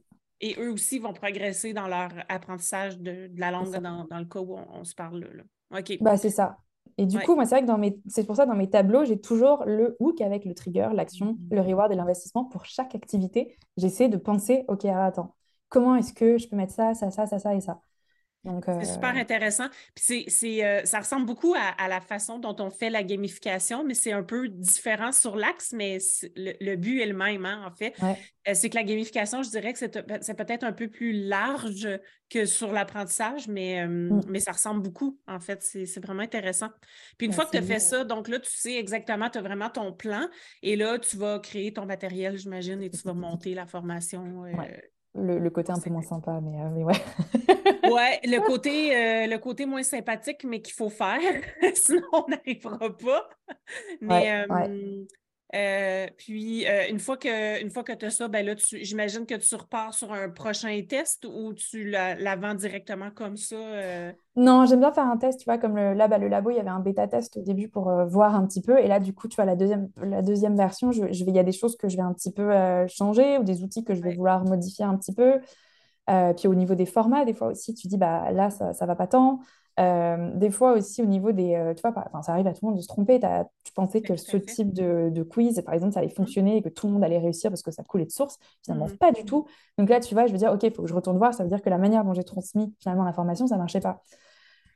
et eux aussi vont progresser dans leur apprentissage de, de la langue dans, dans le cas où on, on se parle là. OK. Bah, c'est ça. Et du Ouais. coup, moi, c'est vrai que dans mes... c'est pour ça, dans mes tableaux, j'ai toujours le hook avec le trigger, l'action, le reward et l'investissement pour chaque activité. J'essaie de penser, OK, attends, comment est-ce que je peux mettre ça, ça, ça, ça, ça et ça? C'est super euh, intéressant. Puis c'est, euh, ça ressemble beaucoup à, à la façon dont on fait la gamification, mais c'est un peu différent sur l'axe, mais le, le but est le même, hein, en fait. ouais, Euh, c'est que la gamification, je dirais que c'est, peut-être un peu plus large que sur l'apprentissage, mais, Mm. mais ça ressemble beaucoup, en fait. C'est, vraiment intéressant. Puis une Bah, fois que tu as fait ça, donc là, tu sais exactement, tu as vraiment ton plan, et là, tu vas créer ton matériel, j'imagine, et tu vas monter la formation. Ouais. Le, le côté un peu moins sympa, mais, euh, mais ouais. Ouais, le côté, euh, le côté moins sympathique, mais qu'il faut faire, sinon on n'arrivera pas. Mais ouais. euh, euh, puis, euh, une fois que, une fois que tu as ça, ben là, tu- j'imagine que tu repars sur un prochain test ou tu la, la vends directement comme ça. euh, Non, j'aime bien faire un test, tu vois, comme le, là, le labo, il y avait un bêta-test au début pour voir un petit peu. Et là, du coup, tu vois, la deuxième, la deuxième version, je, je vais, il y a des choses que je vais un petit peu changer ou des outils que je vais ouais. vouloir modifier un petit peu. Puis au niveau des formats, des fois aussi, tu dis, bah, là, ça ne va pas tant. Euh, des fois aussi, au niveau des. euh, tu vois, par- ça arrive à tout le monde de se tromper. Tu pensais que ce fait. type de, de quiz, par exemple, ça allait Mhm, fonctionner et que tout le monde allait réussir parce que ça coulait de source? Finalement, mhm. pas du tout. Donc là, tu vois, je veux dire, OK, il faut que je retourne voir. Ça veut dire que la manière dont j'ai transmis finalement l'information, ça ne marchait pas.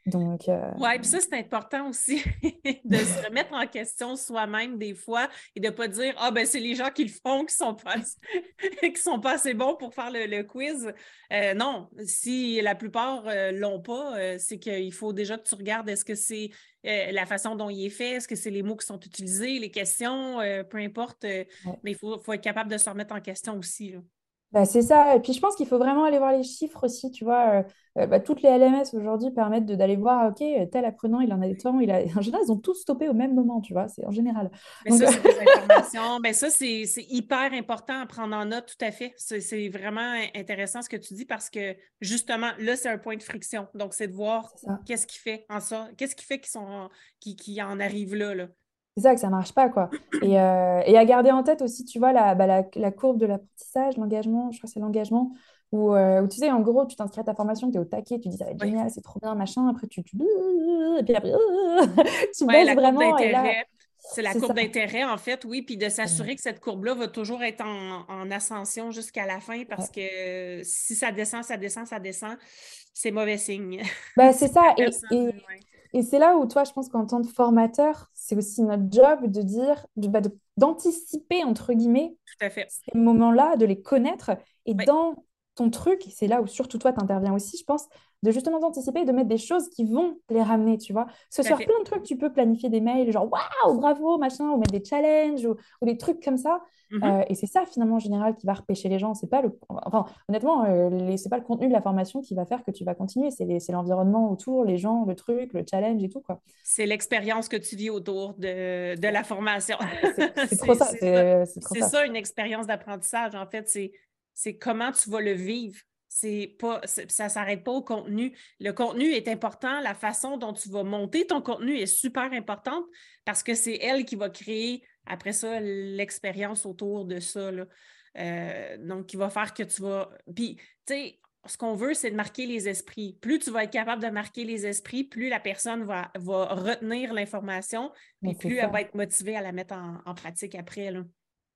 Donc, euh, Oui, puis ça, c'est important aussi de se remettre en question soi-même des fois et de ne pas dire Ah, ben c'est les gens qui le font qui sont pas, qui sont pas assez bons pour faire le, le quiz. Euh, non, si la plupart ne l'ont pas, euh, c'est qu'il faut déjà que tu regardes est-ce que c'est euh, la façon dont il est fait, est-ce que c'est les mots qui sont utilisés, les questions, euh, peu importe, euh, ouais. mais il faut, faut être capable de se remettre en question aussi. là. Bah, c'est ça. Et puis, je pense qu'il faut vraiment aller voir les chiffres aussi. Tu vois, euh, euh, bah, toutes les LMS aujourd'hui permettent d'aller voir, OK, tel apprenant, il en a des temps. Il a... En général, ils ont tous stoppé au même moment, tu vois, c'est en général. Mais Donc, ça, c'est des informations. Ben ça, c'est hyper important à prendre en note, tout à fait. C'est vraiment intéressant ce que tu dis parce que justement, là, c'est un point de friction. Donc, c'est de voir qu'est-ce qui fait en ça, qu'est-ce qui fait qu'ils sont qui, qui en arrivent là, là. C'est ça que ça marche pas, quoi. Et, euh, et à garder en tête aussi, tu vois, la, bah, la, la courbe de l'apprentissage, l'engagement, je crois que c'est l'engagement, où, euh, où tu sais, en gros, tu t'inscris à ta formation, tu es au taquet, tu dis ça va être génial, c'est trop bien, machin, après tu, tu... Et puis après, tu Ouais, la courbe vraiment. C'est la courbe d'intérêt, en fait, oui, puis de Ouais. s'assurer que cette courbe-là va toujours être en, en ascension jusqu'à la fin parce que si ça descend, ça descend, ça descend, c'est mauvais signe. Bah, c'est ça. Et, et, et c'est là où, toi, je pense qu'en tant que formateur, c'est aussi notre job de dire, de, bah, de- d'anticiper, entre guillemets, tout à fait. ces moments-là, de les connaître. Et dans ton truc, c'est là où surtout toi, tu interviens aussi, je pense, de justement d'anticiper et de mettre des choses qui vont les ramener, tu vois. Ce soir, fait. plein de trucs, tu peux planifier des mails, genre waouh, bravo, machin, ou mettre des challenges, ou, ou des trucs comme ça. Mhm. Euh, et c'est ça, finalement, en général, qui va repêcher les gens. C'est pas le... Enfin, honnêtement, euh, c'est pas le contenu de la formation qui va faire que tu vas continuer. C'est l'environnement autour, les gens, le truc, le challenge et tout, quoi. C'est l'expérience que tu vis autour de, de la formation. Trop ça, C'est ça. ça, une expérience d'apprentissage, en fait. C'est c'est comment tu vas le vivre. C'est pas, ça ne s'arrête pas au contenu. Le contenu est important. La façon dont tu vas monter ton contenu est super importante parce que c'est elle qui va créer, après ça, l'expérience autour de ça. là. Euh, donc, qui va faire que tu vas. Puis, tu sais, ce qu'on veut, c'est de marquer les esprits. Plus tu vas être capable de marquer les esprits, plus la personne va, va retenir l'information, c'est plus elle va être motivée à la mettre en, en pratique après. Là.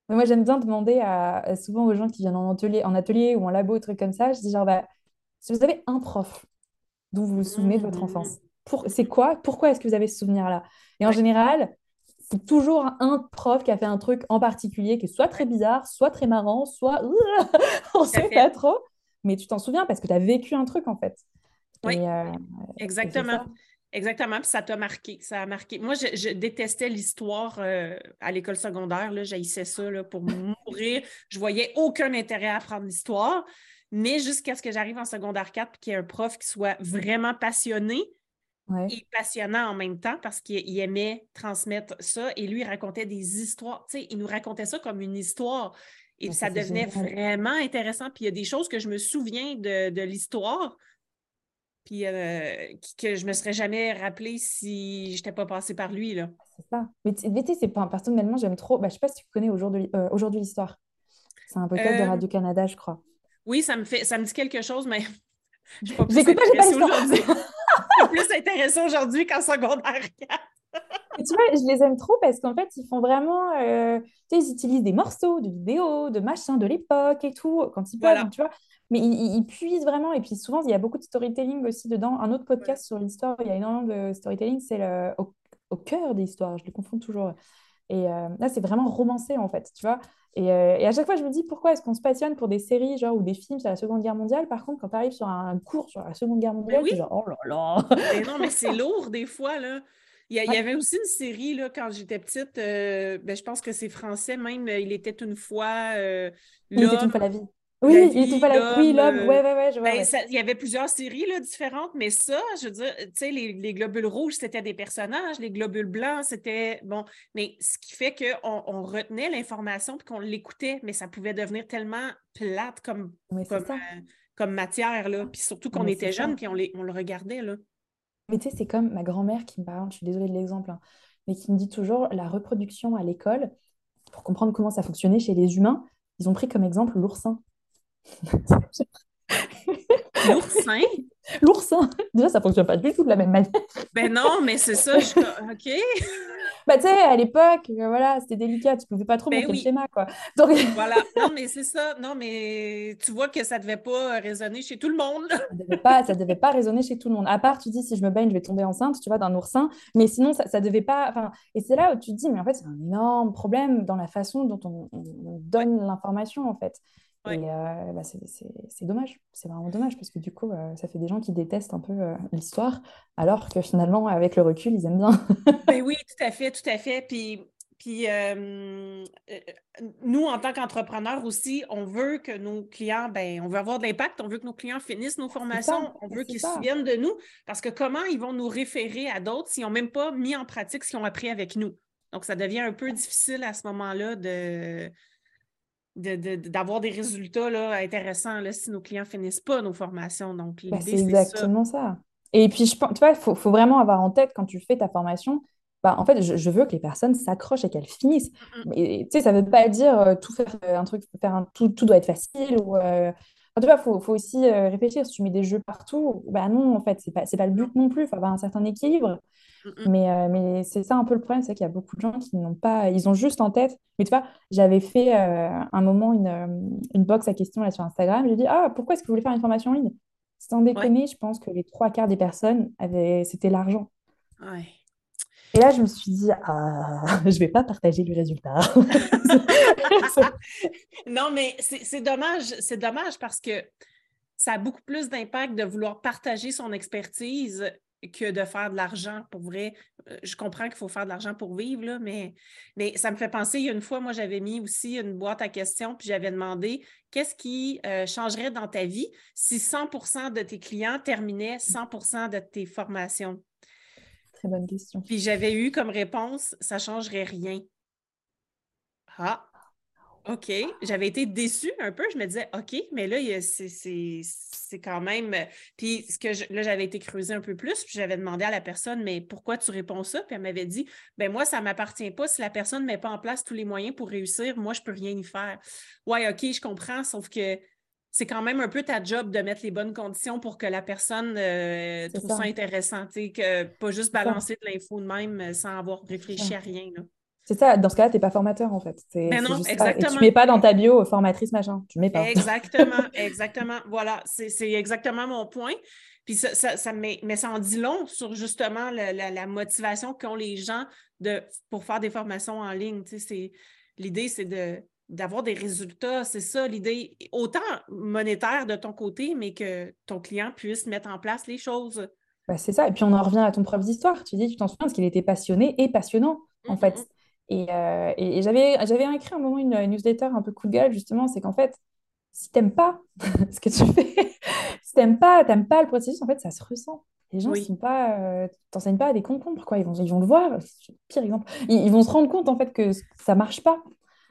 Mais moi, j'aime bien demander à, souvent aux gens qui viennent en atelier, en atelier ou en labo, trucs comme ça, je dis genre, bah, si vous avez un prof dont vous vous souvenez de votre Mhm. enfance, pour, c'est quoi? Pourquoi est-ce que vous avez ce souvenir-là? Et en général, c'est toujours un prof qui a fait un truc en particulier qui est soit très bizarre, soit très marrant, soit on à sait pas trop, mais tu t'en souviens parce que tu as vécu un truc en fait. Oui, euh, exactement. Exactement, puis ça t'a marqué. Ça a marqué. Moi, je, je détestais l'histoire euh, à l'école secondaire. Là, j'haïssais ça là, pour mourir. Je voyais aucun intérêt à apprendre l'histoire. Mais jusqu'à ce que j'arrive en secondaire 4 puis qu'il y ait un prof qui soit vraiment passionné Ouais. et passionnant en même temps parce qu'il il aimait transmettre ça. Et lui, il racontait des histoires. Tu sais, il nous racontait ça comme une histoire. Et Ouais, ça devenait génial. vraiment intéressant. Puis il y a des choses que je me souviens de, de l'histoire puis euh, que je me serais jamais rappelé si je n'étais pas passée par lui, là. C'est ça. Mais tu sais, c'est pas personnellement, j'aime trop. Bah, je sais pas si tu connais aujourd'hui euh, l'histoire. C'est un podcast de Euh, Radio-Canada, je crois. oui, ça me fait, ça me dit quelque chose, mais je suis pas plus intéressée aujourd'hui. l'histoire. Je suis plus intéressée aujourd'hui qu'en secondaire 4. Et tu vois, je les aime trop parce qu'en fait, ils font vraiment. euh, tu sais, ils utilisent des morceaux de vidéos, de machins de l'époque et tout, quand ils peuvent, Voilà. tu vois. Mais ils, ils- puisent vraiment. Et puis souvent, il y a beaucoup de storytelling aussi dedans. Un autre podcast sur l'histoire, il y a énormément de storytelling, c'est le... au, au cœur des histoires. Je les confonds toujours. Et euh, là, c'est vraiment romancé, en fait, tu vois. Et, euh, et à chaque fois, je me dis, pourquoi est-ce qu'on se passionne pour des séries genre, ou des films sur la Seconde Guerre mondiale? Par contre, quand tu arrives sur un cours sur la Seconde Guerre mondiale, tu es oui, genre, oh là là. mais non, mais c'est lourd des fois, là. Il y, a- il y Ouais. avait aussi une série, là, quand j'étais petite, euh, ben, je pense que c'est français même, Il était une fois euh, Il était une fois la vie. la Oui, il était vie, fois la Oui, l'homme. Ouais, ouais, ouais, je vois, Ben, ouais. ça- il y avait plusieurs séries là, différentes, mais ça, je veux dire, tu sais, les, les globules rouges, c'était des personnages, les globules blancs, c'était bon. Mais ce qui fait qu'on on retenait l'information puis qu'on l'écoutait, mais ça pouvait devenir tellement plate comme, euh, comme matière, là. Puis surtout qu'on était ça. jeunes, puis on, les, on le regardait, là. Mais tu sais, c'est comme ma grand-mère qui me parle, je suis désolée de l'exemple, hein, mais qui me dit toujours la reproduction à l'école, pour comprendre comment ça fonctionnait chez les humains, ils ont pris comme exemple l'oursin. L'oursin? L'oursin, déjà, ça fonctionne pas du tout de la même manière. Ben non, mais c'est ça, je OK. Bah, tu sais, à l'époque, euh, voilà, c'était délicat, tu pouvais pas trop Ben montrer le oui. schéma, quoi. Donc, Voilà. Non, mais c'est ça. Non, mais tu vois que ça devait pas résonner chez tout le monde, ça devait pas, ça devait pas résonner chez tout le monde. À part, tu dis, si je me baigne, je vais tomber enceinte, tu vois, d'un oursin. Mais sinon, ça, ça devait pas. Enfin, et c'est là où tu te dis, mais en fait, c'est un énorme problème dans la façon dont on, on- donne l'information, en fait. Et euh, bah, c'est c'est- c'est dommage. C'est vraiment dommage parce que du coup, euh, ça fait des gens qui détestent un peu euh, l'histoire, alors que finalement, avec le recul, ils aiment bien. Ben oui, tout à fait, tout à fait. Puis, Puis nous, en tant qu'entrepreneurs aussi, on veut que nos clients, ben, on veut avoir de l'impact, on veut que nos clients finissent nos formations, on veut qu'ils se souviennent de nous, parce que comment ils vont nous référer à d'autres s'ils n'ont même pas mis en pratique ce qu'ils ont appris avec nous? Donc, ça devient un peu difficile à ce moment-là de, d'avoir des résultats là, intéressants là, si nos clients ne finissent pas nos formations. Donc, ben, c'est exactement ça. Et puis, je pense, tu vois, il faut, faut, vraiment avoir en tête quand tu fais ta formation, bah, en fait, je, veux que les personnes s'accrochent et qu'elles finissent. Et tu sais, ça ne veut pas dire euh, tout faire euh, un truc, faire un, tout, tout doit être facile. Ou, euh, tu vois, il faut, faut, aussi réfléchir. Si tu mets des jeux partout, bah non, en fait, ce n'est pas, pas le but non plus. Il faut avoir un certain équilibre. Mais, mais c'est ça un peu le problème, c'est qu'il y a beaucoup de gens qui n'ont pas, ils ont juste en tête. Mais tu vois, j'avais fait un moment une, une box à questions là, sur Instagram. J'ai dit, ah, pourquoi est-ce que vous voulez faire une formation en ligne? Sans déconner, je pense que les trois quarts des personnes, avaient, c'était l'argent. Ouais. Et là, je me suis dit, ah, je ne vais pas partager le résultat. non, mais c'est dommage, c'est dommage parce que ça a beaucoup plus d'impact de vouloir partager son expertise que de faire de l'argent pour vrai. Euh, je comprends qu'il faut faire de l'argent pour vivre, là, mais, mais ça me fait penser, il y a une fois, moi, j'avais mis aussi une boîte à questions, puis j'avais demandé qu'est-ce qui euh, changerait dans ta vie si 100% de tes clients terminaient 100% de tes formations? Très bonne question. Puis j'avais eu comme réponse, ça ne changerait rien. Ah, OK. J'avais été déçue un peu. Je me disais, OK, mais là, c'est quand même. Puis ce que là, j'avais été creusée un peu plus, puis j'avais demandé à la personne, mais pourquoi tu réponds ça? Puis elle m'avait dit, ben moi, ça ne m'appartient pas. Si la personne ne met pas en place tous les moyens pour réussir, moi, je ne peux rien y faire. Ouais, OK, je comprends, sauf que c'est quand même un peu ta job de mettre les bonnes conditions pour que la personne euh, trouve ça, intéressant, que pas juste balancer de l'info de même euh, sans avoir réfléchi à rien. C'est ça, dans ce cas-là, tu n'es pas formateur en fait. Mais non, exactement. tu ne mets pas dans ta bio formatrice machin, tu mets pas. Exactement, exactement. Voilà, c'est exactement mon point. Puis ça, ça, mais, ça en dit long sur justement la, motivation qu'ont les gens de, pour faire des formations en ligne. L'idée, c'est de d'avoir des résultats. C'est ça l'idée, autant monétaire de ton côté, mais que ton client puisse mettre en place les choses. Bah, c'est ça. Et puis on en revient à ton propre histoire. Tu dis, tu t'en souviens, parce qu'il était passionné et passionnant, en fait. Euh, et, et, j'avais, j'avais écrit un moment une, newsletter un peu coup de gueule, justement, c'est qu'en fait, si t'aimes pas ce que tu fais, si t'aimes pas, t'aimes pas le processus, en fait, ça se ressent. Les gens ne sont pas, euh, t'enseignes pas à des concombres, quoi. Ils vont, ils vont le voir, pire exemple. Ils, ils, vont se rendre compte, en fait, que ça marche pas.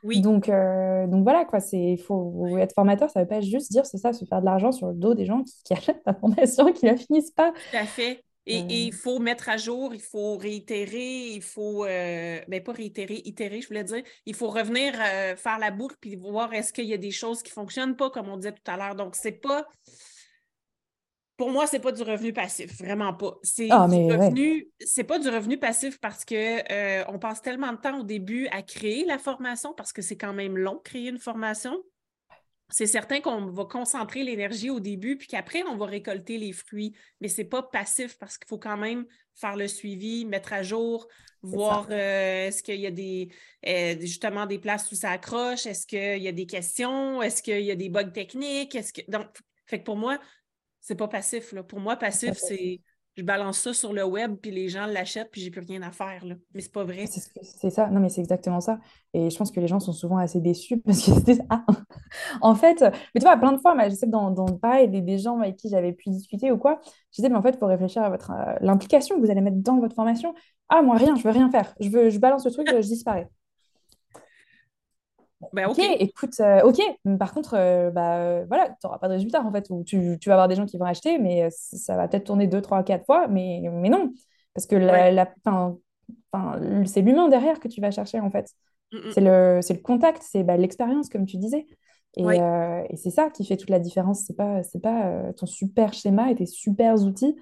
Oui. Donc, euh, donc voilà, quoi, c'est faut être formateur, ça ne veut pas juste dire c'est ça, se faire de l'argent sur le dos des gens qui, achètent la formation qui la finissent pas. Tout à fait. Et, il euh. faut mettre à jour, il faut réitérer, il faut, euh, ben pas réitérer, itérer, je voulais dire, il faut revenir faire la boucle puis voir est-ce qu'il y a des choses qui ne fonctionnent pas, comme on disait tout à l'heure. Donc, c'est pas, pour moi, c'est pas du revenu passif, vraiment pas. C'est ah, revenu, c'est pas du revenu passif parce que euh, on passe tellement de temps au début à créer la formation parce que c'est quand même long créer une formation. C'est certain qu'on va concentrer l'énergie au début, puis qu'après, on va récolter les fruits. Mais c'est pas passif parce qu'il faut quand même faire le suivi, mettre à jour, voir euh, est-ce qu'il y a des euh, justement des places où ça accroche, est-ce qu'il y a des questions, est-ce qu'il y a des bugs techniques, est-ce que. Donc, fait que pour moi, c'est pas passif. Là. Pour moi, passif, c'est je balance ça sur le web, puis les gens l'achètent, puis j'ai plus rien à faire. Là. Mais c'est pas vrai. C'est ça, non, mais c'est exactement ça. Et je pense que les gens sont souvent assez déçus parce se disent Ah, en fait, mais tu vois, plein de fois, je sais que dans, dans pareil, des, des gens avec qui j'avais pu discuter ou quoi, je disais, mais en fait, il faut réfléchir à votre euh, l'implication que vous allez mettre dans votre formation. Ah, moi, rien, je veux rien faire. Je, veux, je balance le truc, je disparais. Ben, ok, écoute, euh, ok. Par contre, euh, bah, euh, voilà, tu n'auras pas de résultat en fait. Ou tu, tu, vas avoir des gens qui vont acheter, mais ça va peut-être tourner deux, trois, quatre fois, mais, mais non. Parce que la, la c'est l'humain derrière que tu vas chercher en fait. Mm, mm. C'est le, le contact, c'est bah, l'expérience, comme tu disais. Et, et c'est ça qui fait toute la différence. C'est pas, c'est pas ton super schéma et tes super outils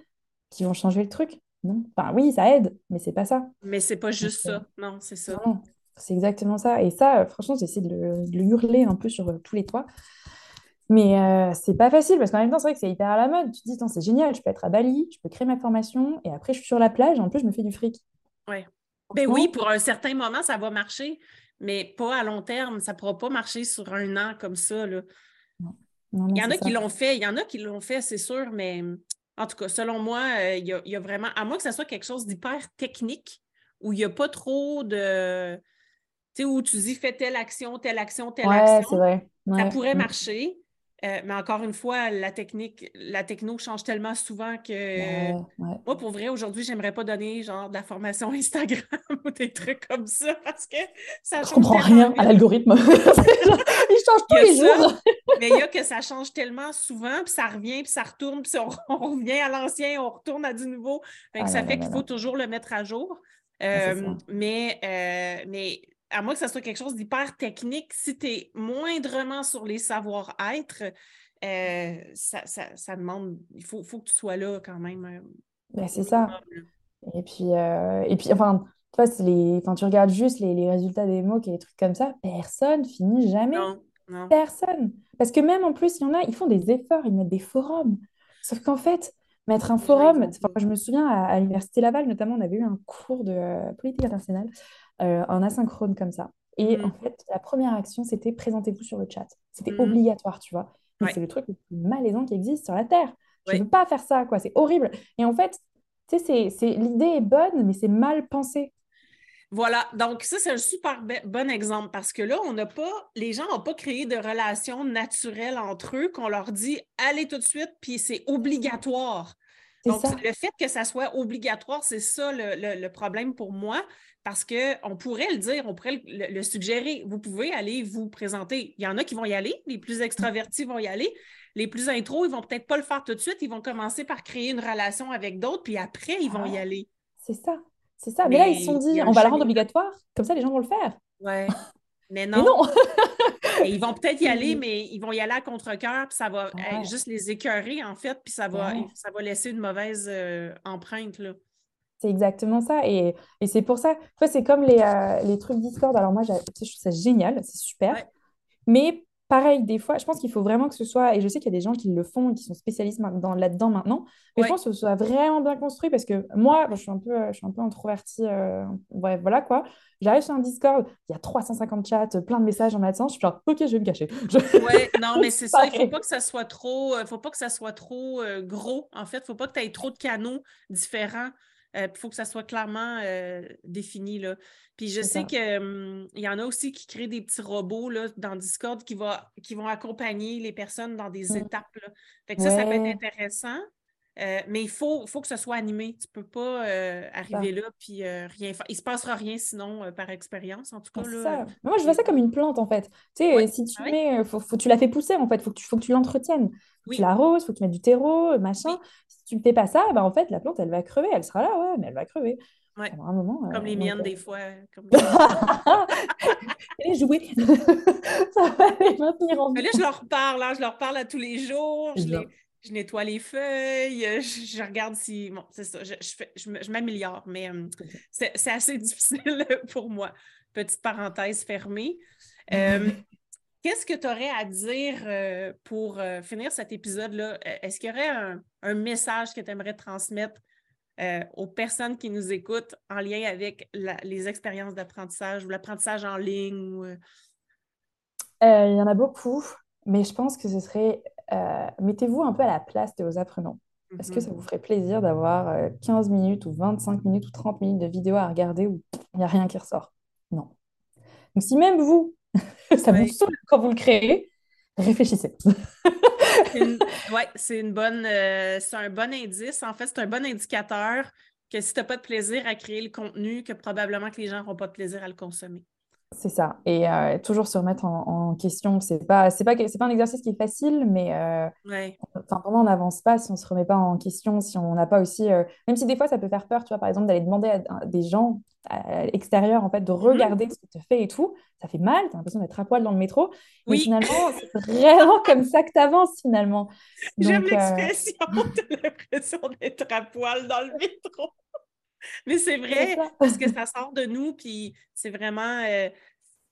qui vont changer le truc. Non. Enfin, oui, ça aide, mais c'est pas ça. Mais c'est pas juste ça. Non, c'est ça. C'est exactement ça. Et ça, euh, franchement, j'essaie de, de le, hurler un peu sur euh, tous les toits. Mais euh, c'est pas facile parce qu'en même temps, c'est vrai que c'est hyper à la mode. Tu te dis, c'est génial, je peux être à Bali, je peux créer ma formation et après, je suis sur la plage et en plus, je me fais du fric. Ouais. Ben oui, pour un certain moment, ça va marcher, mais pas à long terme. Ça ne pourra pas marcher sur un an comme ça. Là. il y en a qui l'ont fait, il y en a qui l'ont fait, c'est sûr, mais en tout cas, selon moi, il, y a, vraiment, à moins que ce soit quelque chose d'hyper technique où il n'y a pas trop de sais, où tu dis fais telle action, telle action, telle Ouais, action. c'est vrai. Ça pourrait marcher, euh, mais encore une fois, la technique, la techno change tellement souvent que Ouais, ouais. moi, pour vrai, aujourd'hui, j'aimerais pas donner genre de la formation Instagram ou des trucs comme ça parce que ça Je change comprends tellement rien vite. à l'algorithme. Il change tous les ça. jours. Mais il y a que ça change tellement souvent, puis ça revient, puis ça retourne, puis on, on revient à l'ancien, on retourne à du nouveau. Fait que Ah ça là fait qu'il faut toujours le mettre à jour. Ah, Euh, mais, euh, mais à moins que ça soit quelque chose d'hyper technique, si tu es moindrement sur les savoir-être, euh, ça, ça- ça demande, il faut, faut que tu sois là quand même. euh, Ben, c'est ça. Et puis, euh, et puis enfin, tu vois, c'est les, enfin, tu regardes juste les, les résultats des MOOC et les trucs comme ça, personne finit jamais. Non, non. Personne. Parce que même en plus, il y en a, ils font des efforts, ils mettent des forums. Sauf qu'en fait, mettre un forum, je me souviens à, à l'Université Laval, notamment, on avait eu un cours de euh, politique internationale en asynchrone comme ça. Et en Mhm. fait, la première action, c'était présentez-vous sur le chat. C'était Mhm. obligatoire, tu vois. Ouais. c'est le truc le plus malaisant qui existe sur la Terre. Je Ouais. veux pas faire ça, quoi. C'est horrible. Et en fait, tu sais, c'est, c'est, l'idée est bonne, mais c'est mal pensé. Voilà, donc ça, c'est un super bon exemple parce que là, on n'a pas, les gens n'ont pas créé de relations naturelles entre eux qu'on leur dit allez tout de suite, puis c'est obligatoire. Donc, ça. le fait que ça soit obligatoire, c'est ça le, le- le problème pour moi, parce qu'on pourrait le dire, on pourrait le, le suggérer. Vous pouvez aller vous présenter. Il y en a qui vont y aller, les plus extravertis vont y aller. Les plus intros, ils vont peut-être pas le faire tout de suite. Ils vont commencer par créer une relation avec d'autres, puis après, ils vont y Ouais. aller. C'est ça. C'est ça. Mais là, ils se sont dit, on va le rendre obligatoire, comme ça, les gens vont le faire. Ouais. Mais Mais non. Et ils vont peut-être y aller, mais ils vont y aller à contre-cœur, puis ça va Ouais. euh, juste les écœurer, en fait, puis ça va, Ouais. ça va laisser une mauvaise euh, empreinte, là. C'est exactement ça. Et, et c'est pour ça, c'est comme les, euh, les trucs Discord. Alors moi, je trouve ça génial, c'est super. Ouais. Mais pareil, des fois, je pense qu'il faut vraiment que ce soit, et je sais qu'il y a des gens qui le font et qui sont spécialistes là-dedans maintenant, mais Ouais. je pense que ce soit vraiment bien construit parce que moi, je suis un peu, euh, je suis un peu introvertie, euh, ouais, voilà quoi. J'arrive sur un Discord, il y a 350 chats, plein de messages en attente, je suis genre, ok, je vais me cacher. Je- Ouais, non, mais c'est ça, il ne faut Pareil. pas que ça soit trop, euh, faut pas que ça soit trop euh, gros, en fait. Il ne faut pas que tu aies trop de canaux différents. Il faut que ça soit clairement euh, défini, là. Puis je sais qu'il y en a aussi qui créent des petits robots là, dans Discord qui, va, qui vont accompagner les personnes dans des Mm. étapes. Là. Fait que ça, ça peut être intéressant. Euh, mais il faut, faut que ce soit animé. Tu ne peux pas euh, arriver là puis euh, rien faire. Il ne se passera rien sinon par expérience, en tout Ah, cas. Là, ça. Mais moi, je vois ça comme une plante, en fait. Tu sais, Ouais. si tu Ah mets, faut, faut- tu la fais pousser, en fait. Faut que tu, faut que tu l'entretiennes. Oui. tu l'arroses, faut que tu mettes du terreau, machin. Oui. Si tu ne fais pas ça, bah, en fait, la plante, elle va crever. Elle sera là, ouais, mais elle va crever. Ouais. Alors, à un moment, Comme les miennes, des fois. Comme... Allez jouer. Ça va les maintenir en Mais vie. là, je leur parle, hein, je leur parle à tous les jours, je, les- je nettoie les feuilles, euh, je, je regarde si. Bon, c'est ça, je, je je m'améliore, mais euh, C'est assez difficile pour moi. Petite parenthèse fermée. Euh, Qu'est-ce que tu aurais à dire euh, pour finir cet épisode-là? Euh, Est-ce qu'il y aurait un, un message que tu aimerais transmettre aux personnes qui nous écoutent en lien avec la- les expériences d'apprentissage ou l'apprentissage en ligne? ou, il y en a beaucoup, mais je pense que ce serait... euh, mettez-vous un peu à la place de vos apprenants. Est-ce que mhm. ça vous ferait plaisir d'avoir euh, 15 minutes ou 25 minutes ou 30 minutes de vidéo à regarder où il n'y a rien qui ressort? Non. Donc si même vous, ça vous saoule quand vous le créez, réfléchissez. Une- ouais, c'est une bonne, euh, c'est un bon indice. En fait, c'est un bon indicateur que si tu n'as pas de plaisir à créer le contenu, que probablement que les gens n'auront pas de plaisir à le consommer. C'est ça. Et euh, toujours se remettre en, en question. C'est pas, c'est pas, c'est pas un exercice qui est facile, mais euh, Ouais, enfin, vraiment, on n'avance pas si on se remet pas en question, si on n'a pas aussi... euh, même si des fois, ça peut faire peur, tu vois, par exemple, d'aller demander à, à des gens à l'extérieur, en fait, de regarder ce que tu fais et tout. Ça fait mal, tu as l'impression d'être à poil dans le métro. Mais finalement, c'est vraiment comme ça que tu avances, finalement. j'aime euh, l'expression, t'as l'impression d'être à poil dans le métro. Mais c'est vrai, parce que ça sort de nous, puis c'est vraiment, euh,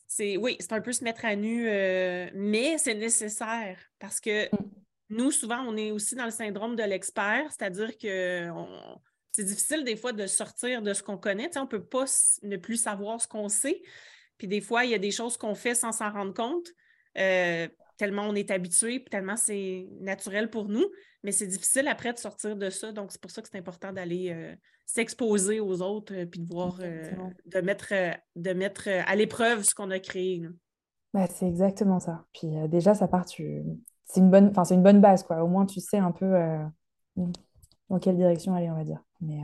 c'est, oui, c'est un peu se mettre à nu, euh, mais c'est nécessaire parce que Mm. nous, souvent, on est aussi dans le syndrome de l'expert, c'est-à-dire que on- c'est difficile des fois de sortir de ce qu'on connaît. Tu sais, on ne peut pas ne plus savoir ce qu'on sait. Puis des fois, il y a des choses qu'on fait sans s'en rendre compte, euh, tellement on est habitué, puis tellement c'est naturel pour nous. mais c'est difficile après de sortir de ça. Donc, c'est pour ça que c'est important d'aller euh, s'exposer aux autres puis de voir, de mettre, de mettre à l'épreuve ce qu'on a créé. Bah, c'est exactement ça. Puis déjà, ça part, tu... c'est une, bonne... enfin, c'est une bonne base, quoi. Au moins, tu sais un peu dans quelle direction aller, on va dire. Mais,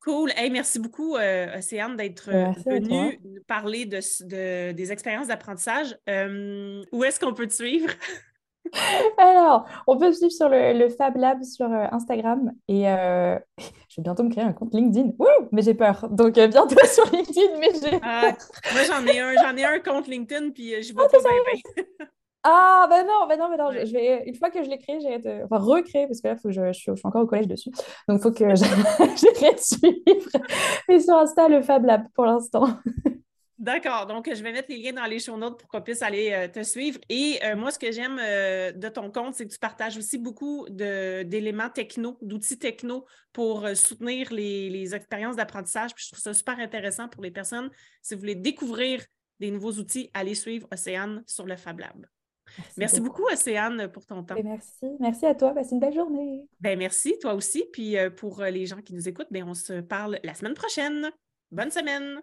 Cool. Hey, merci beaucoup, euh, Océane, d'être euh, venue parler de, des expériences d'apprentissage. Euh, où est-ce qu'on peut te suivre? Alors, on peut suivre sur le, Fab Lab sur Instagram et je vais bientôt me créer un compte LinkedIn. mais j'ai peur. Donc, bientôt sur LinkedIn, mais j'ai ah, moi, j'en ai un, j'en ai un compte LinkedIn, puis je vais ah, pas bien. Ah, ben non, ben non, ben non. Je, vais, une fois que je l'ai créé, j'ai de... enfin, recréer, parce que là, faut que je, je, suis, encore au collège dessus. Donc, il faut que j'arrête de suivre. Et sur Insta, le Fab Lab pour l'instant. D'accord. Donc, je vais mettre les liens dans les show notes pour qu'on puisse aller euh, te suivre. Et euh, moi, ce que j'aime euh, de ton compte, c'est que tu partages aussi beaucoup d'éléments techno, d'outils techno pour soutenir les, les expériences d'apprentissage. Puis je trouve ça super intéressant pour les personnes. Si vous voulez découvrir des nouveaux outils, allez suivre Océane sur le Fab Lab. Merci, beaucoup. Océane, pour ton temps. Ben, merci. Merci à toi. C'est une belle journée. Ben, merci, toi aussi. Puis pour les gens qui nous écoutent, ben, on se parle la semaine prochaine. Bonne semaine.